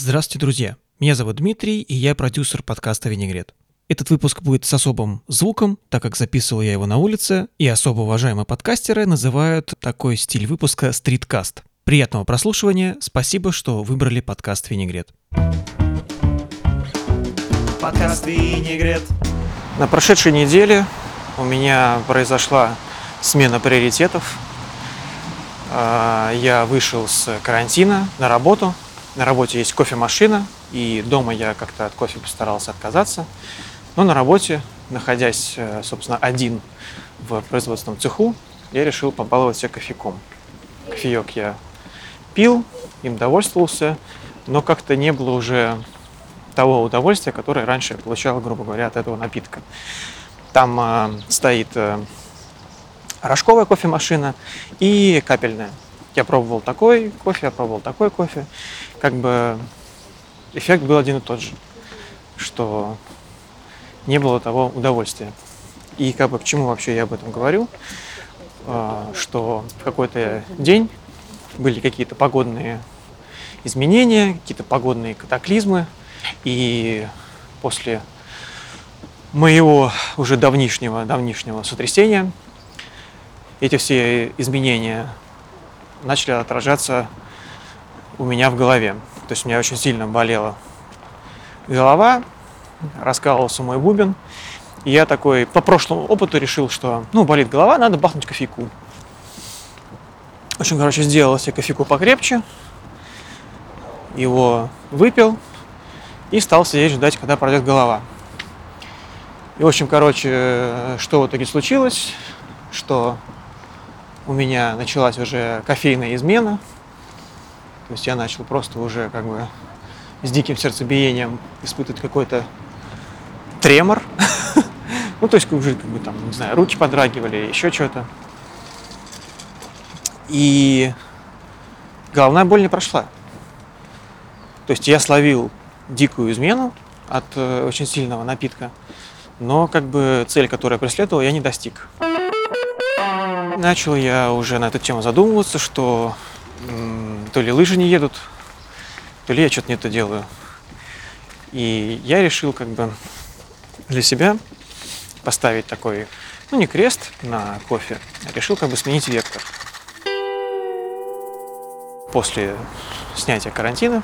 Здравствуйте, друзья! Меня зовут Дмитрий, и я продюсер подкаста «Винегрет». Этот выпуск будет с особым звуком, так как записывал я его на улице, и особо уважаемые подкастеры называют такой стиль выпуска стриткаст. Приятного прослушивания, спасибо, что выбрали подкаст «Винегрет». Подкаст «Винегрет». На прошедшей неделе у меня произошла смена приоритетов. А, Я вышел с карантина на работу. На работе есть кофемашина, и дома я как-то от кофе постарался отказаться. Но на работе, находясь, э, собственно, один в производственном цеху, я решил побаловать себя кофейком. Кофеек я пил, им довольствовался, но как-то не было уже того удовольствия, которое раньше я получал, грубо говоря, от этого напитка. Там э, стоит э, рожковая кофемашина и капельная. Я пробовал такой кофе, я пробовал такой кофе. Как бы эффект был один и тот же, что не было того удовольствия. И как бы к чему вообще я об этом говорю? А, Что в какой-то день были какие-то погодные изменения, какие-то погодные катаклизмы, и после моего уже давнишнего, давнишнего сотрясения эти все изменения начали отражаться у меня в голове. То есть у меня очень сильно болела голова, раскалывался мой бубен. И я такой по прошлому опыту решил, что ну болит голова, надо бахнуть кофейку. Общем, короче, сделал себе кофейку покрепче, его выпил и стал сидеть ждать, когда пройдет голова. И, в общем, короче, что в итоге случилось, что у меня началась уже кофейная измена. То есть я начал просто уже как бы с диким сердцебиением испытывать какой-то тремор. Ну, то есть уже как бы там, не знаю, руки подрагивали, еще что-то. И головная боль не прошла. То есть я словил дикую измену от э, очень сильного напитка, но как бы цель, которую я преследовал, я не достиг. Начал я уже на эту тему задумываться, что м, то ли лыжи не едут, то ли я что-то не то делаю. И я решил как бы для себя поставить такой, ну не крест на кофе, а решил как бы сменить вектор. После снятия карантина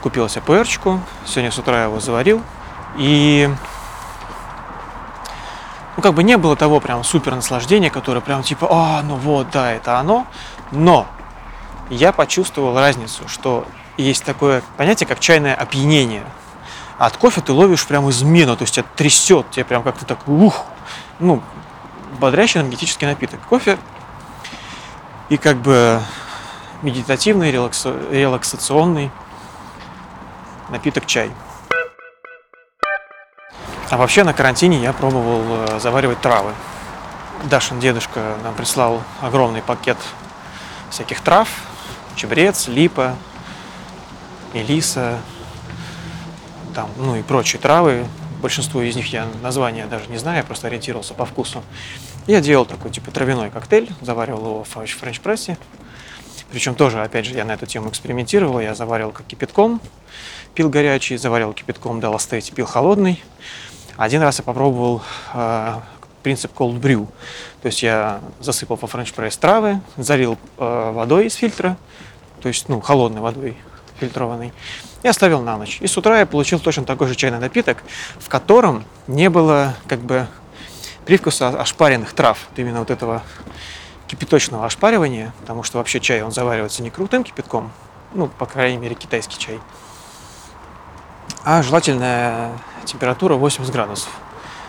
купил себе пуэрчику, сегодня с утра его заварил, и ну, как бы не было того прям супер наслаждения, которое прям типа, а, ну вот, да, это оно. Но я почувствовал разницу, что есть такое понятие, как чайное опьянение. А от кофе ты ловишь прям измену, то есть тебя трясет, тебе прям как-то так, ух, ну, бодрящий энергетический напиток. Кофе и как бы медитативный, релакс- релаксационный напиток чай. А вообще на карантине я пробовал э, заваривать травы. Дашин дедушка нам прислал огромный пакет всяких трав. Чебрец, липа, мелиса, там, ну и прочие травы. Большинство из них я названия даже не знаю, я просто ориентировался по вкусу. Я делал такой типа травяной коктейль, заваривал его в френч- френч-прессе. Причем тоже, опять же, я на эту тему экспериментировал. Я заваривал как кипятком, пил горячий, заваривал кипятком, дал остыть, пил холодный. Один раз я попробовал э, принцип cold brew. То есть я засыпал во френч-пресс травы, залил э, водой из фильтра, то есть ну, холодной водой фильтрованной, и оставил на ночь. И с утра я получил точно такой же чайный напиток, в котором не было как бы привкуса ошпаренных трав, именно вот этого кипяточного ошпаривания, потому что вообще чай, он заваривается не крутым кипятком, ну, по крайней мере, китайский чай, а желательная температура 80 градусов.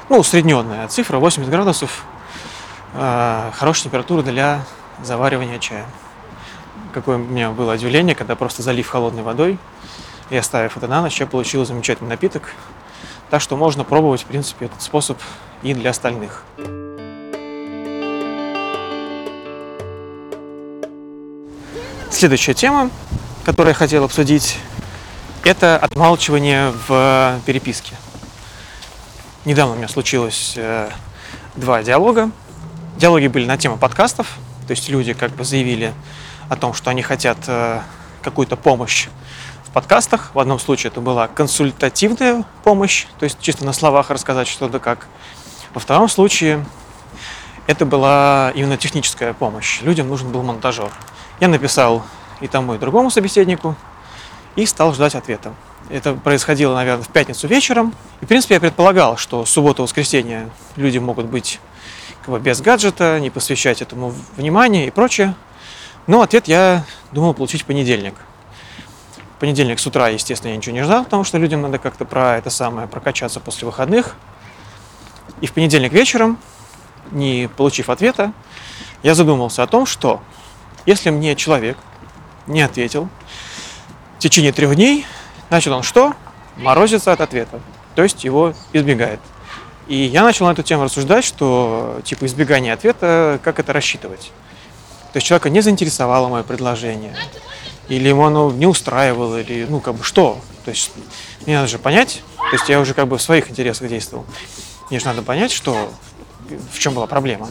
Ну, усредненная цифра 80 градусов. Э, хорошая температура для заваривания чая. Какое у меня было удивление, когда просто залив холодной водой и оставив это на ночь, я получил замечательный напиток. Так что можно пробовать, в принципе, этот способ и для остальных. Следующая тема, которую я хотел обсудить, это отмалчивание в переписке. Недавно у меня случилось э, два диалога. Диалоги были на тему подкастов, то есть люди как бы заявили о том, что они хотят э, какую-то помощь в подкастах. В одном случае это была консультативная помощь, то есть чисто на словах рассказать что да как. Во втором случае это была именно техническая помощь. Людям нужен был монтажер. Я написал и тому, и другому собеседнику и стал ждать ответа. Это происходило, наверное, в пятницу вечером. И, в принципе, я предполагал, что суббота-воскресенье люди могут быть как бы без гаджета, не посвящать этому внимания и прочее. Но ответ я думал получить в понедельник. В понедельник с утра, естественно, я ничего не ждал, потому что людям надо как-то про это самое прокачаться после выходных. И в понедельник вечером, не получив ответа, я задумался о том, что если мне человек не ответил в течение трех дней, значит он что? Морозится от ответа, то есть его избегает. И я начал на эту тему рассуждать, что типа избегание ответа, как это рассчитывать. То есть человека не заинтересовало мое предложение, или ему оно не устраивало, или ну как бы что. То есть мне надо же понять, то есть я уже как бы в своих интересах действовал. Мне же надо понять, что в чем была проблема.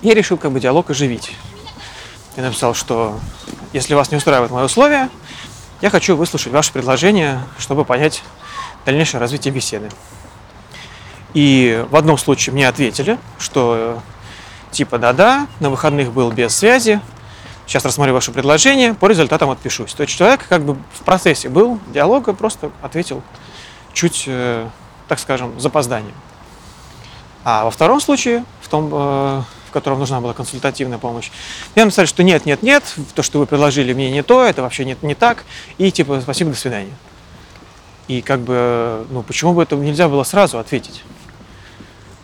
Я решил как бы диалог оживить. Я написал, что если вас не устраивает мои условия, я хочу выслушать ваше предложение, чтобы понять дальнейшее развитие беседы. И в одном случае мне ответили, что типа да-да, на выходных был без связи, сейчас рассмотрю ваше предложение, по результатам отпишусь. То есть человек как бы в процессе был диалога, просто ответил чуть, э, так скажем, запозданием. А во втором случае, в том, э, в котором нужна была консультативная помощь, мне написали, что нет, нет, нет, то, что вы предложили мне не то, это вообще не, не так, и типа спасибо, до свидания. И как бы, ну почему бы это нельзя было сразу ответить?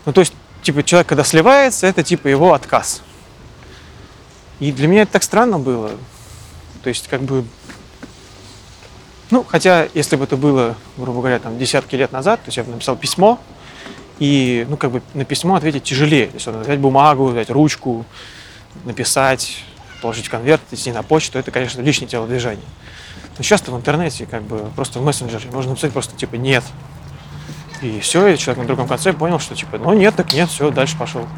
Ну то есть типа человек, когда сливается, это типа его отказ. И для меня это так странно было. То есть, как бы, ну, хотя, если бы это было, грубо говоря, там, десятки лет назад, то есть я бы написал письмо, и, ну, как бы на письмо ответить тяжелее. То есть, надо взять бумагу, взять ручку, написать, положить конверт, идти на почту, это, конечно, лишнее телодвижение. Но часто в интернете, как бы, просто в мессенджере можно написать просто, типа, нет, и все, и человек на другом конце понял, что типа, ну нет, так нет, все, дальше пошел.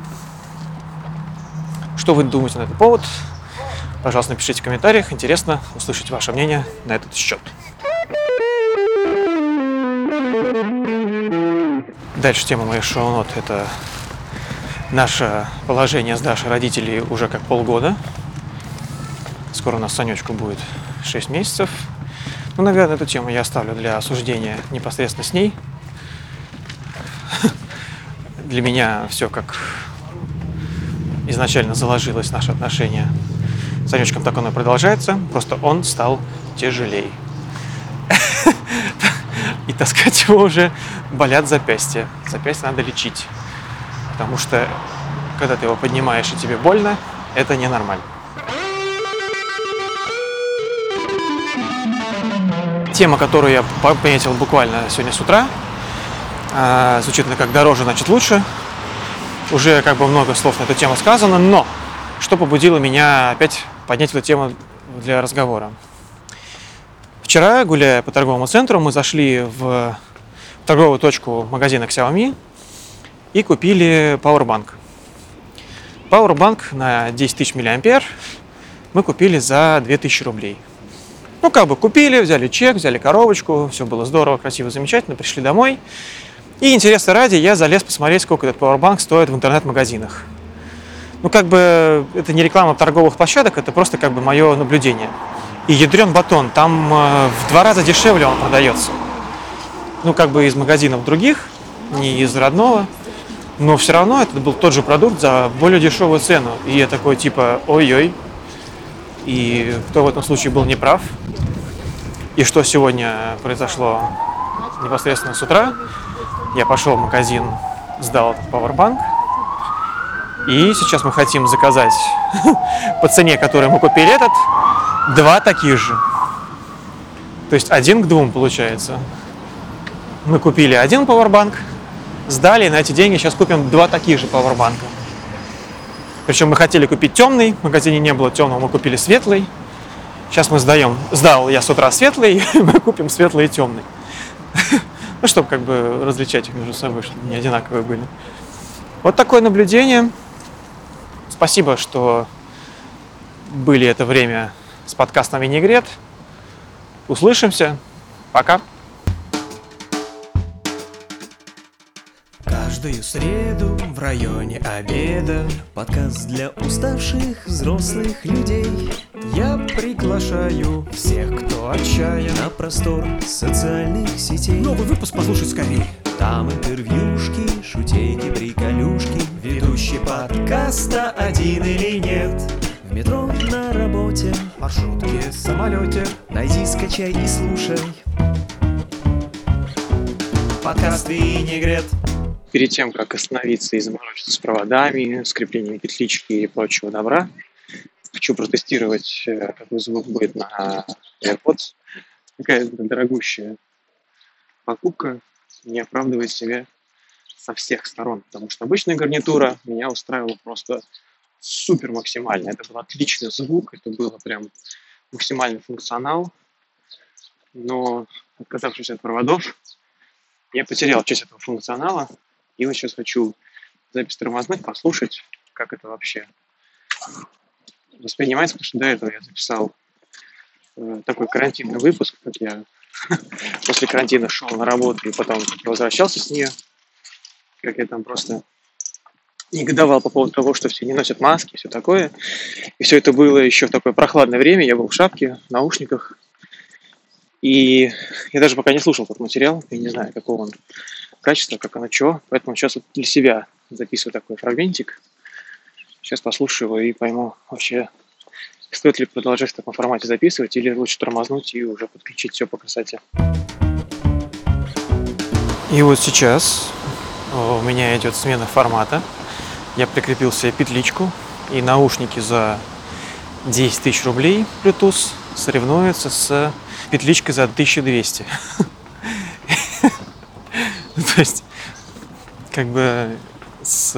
Что вы думаете на этот повод? Пожалуйста, напишите в комментариях. Интересно услышать ваше мнение на этот счет. Дальше тема моих шоу-нот – это наше положение с Дашей родителей уже как полгода. Скоро у нас Санечку будет 6 месяцев. Ну, наверное, эту тему я оставлю для осуждения непосредственно с ней – для меня все как изначально заложилось наши отношения с Анечком, так оно и продолжается, просто он стал тяжелее. И таскать его уже болят запястья. Запястья надо лечить. Потому что когда ты его поднимаешь и тебе больно, это ненормально. Тема, которую я пометил буквально сегодня с утра, а, звучит она как дороже, значит лучше. Уже как бы много слов на эту тему сказано, но что побудило меня опять поднять эту тему для разговора. Вчера, гуляя по торговому центру, мы зашли в торговую точку магазина Xiaomi и купили Powerbank. Powerbank на 10 тысяч миллиампер мы купили за 2000 рублей. Ну, как бы купили, взяли чек, взяли коробочку, все было здорово, красиво, замечательно, пришли домой. И интереса ради я залез посмотреть, сколько этот Powerbank стоит в интернет-магазинах. Ну, как бы, это не реклама торговых площадок, это просто как бы мое наблюдение. И ядрен батон, там э, в два раза дешевле он продается. Ну, как бы из магазинов других, не из родного. Но все равно это был тот же продукт за более дешевую цену. И я такой типа, ой-ой. И кто в этом случае был неправ? И что сегодня произошло непосредственно с утра? Я пошел в магазин, сдал этот Powerbank. И сейчас мы хотим заказать по цене, которую мы купили этот, два таких же. То есть один к двум получается. Мы купили один Powerbank, сдали, и на эти деньги сейчас купим два таких же Powerbank. Причем мы хотели купить темный, в магазине не было темного, мы купили светлый. Сейчас мы сдаем, сдал я с утра светлый, мы купим светлый и темный. Ну, чтобы как бы различать их между собой, чтобы не одинаковые были. Вот такое наблюдение. Спасибо, что были это время с подкастом «Винегрет». Услышимся. Пока. Каждую среду в районе обеда Подкаст для уставших взрослых людей Я приглашаю всех, кто отчаян. На простор социальных сетей. Новый выпуск послушать скорее Там интервьюшки, шутейки, приколюшки. Ведущий подкаста один или нет В метро, на работе, маршрутке, самолете. Найди, скачай и слушай. Подкаст Винегрет Перед тем, как остановиться и заморочиться с проводами, скреплением петлички и прочего добра, хочу протестировать, э, какой звук будет на AirPods. Такая дорогущая покупка не оправдывает себя со всех сторон, потому что обычная гарнитура меня устраивала просто супер максимально. Это был отличный звук, это было прям максимальный функционал, но отказавшись от проводов, я потерял часть этого функционала, и вот сейчас хочу запись тормозных послушать, как это вообще воспринимается, потому что до этого я записал э, такой карантинный выпуск, как я после карантина шел на работу и потом возвращался с нее, как я там просто негодовал по поводу того, что все не носят маски и все такое. И все это было еще в такое прохладное время, я был в шапке, в наушниках. И я даже пока не слушал этот материал, я не знаю, какого он качества, как оно что. Поэтому сейчас вот для себя записываю такой фрагментик. Сейчас послушаю его и пойму вообще, стоит ли продолжать в таком формате записывать или лучше тормознуть и уже подключить все по красоте. И вот сейчас у меня идет смена формата. Я прикрепил себе петличку и наушники за 10 тысяч рублей Bluetooth соревнуются с петличкой за 1200. То есть, как бы с,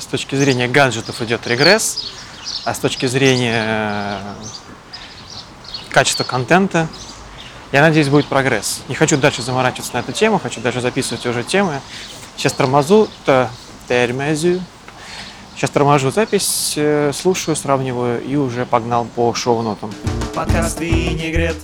с точки зрения гаджетов идет регресс, а с точки зрения качества контента, я надеюсь, будет прогресс. Не хочу дальше заморачиваться на эту тему, хочу даже записывать уже темы. Сейчас тормозу, то тормозю. Сейчас торможу запись, слушаю, сравниваю и уже погнал по шоу-нотам. Подкаст Винегрет